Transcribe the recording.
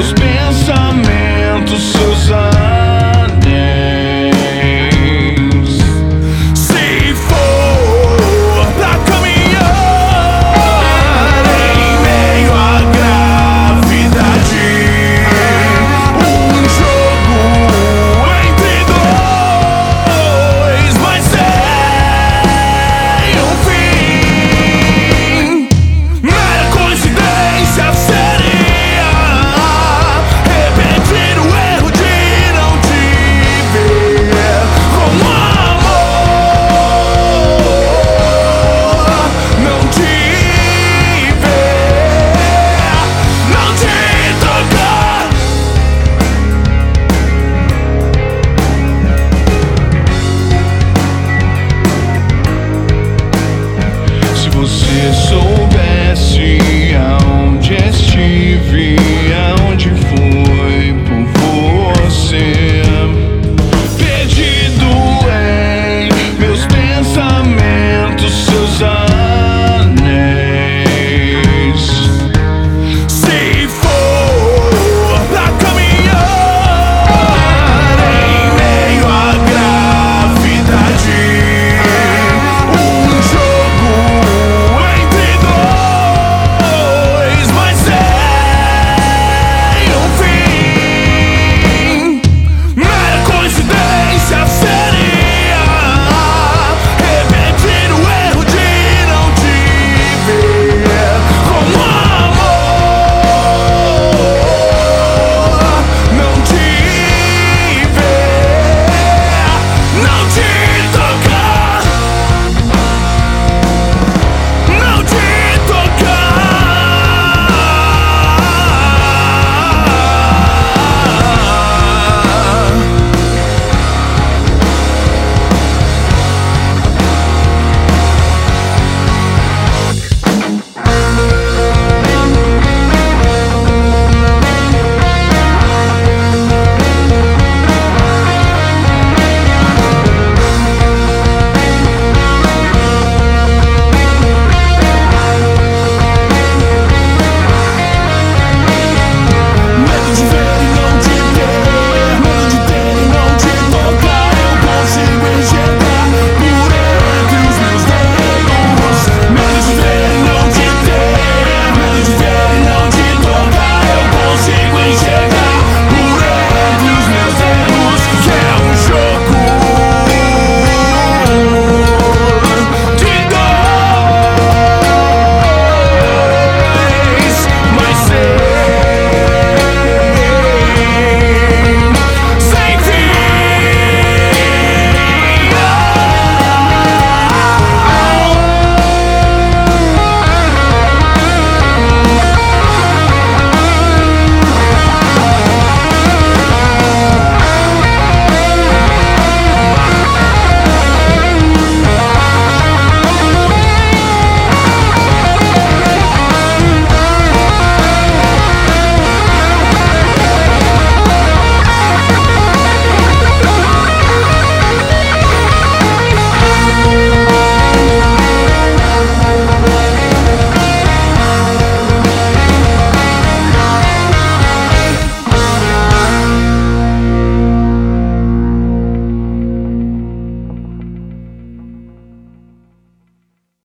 seus pensamentos. enfim.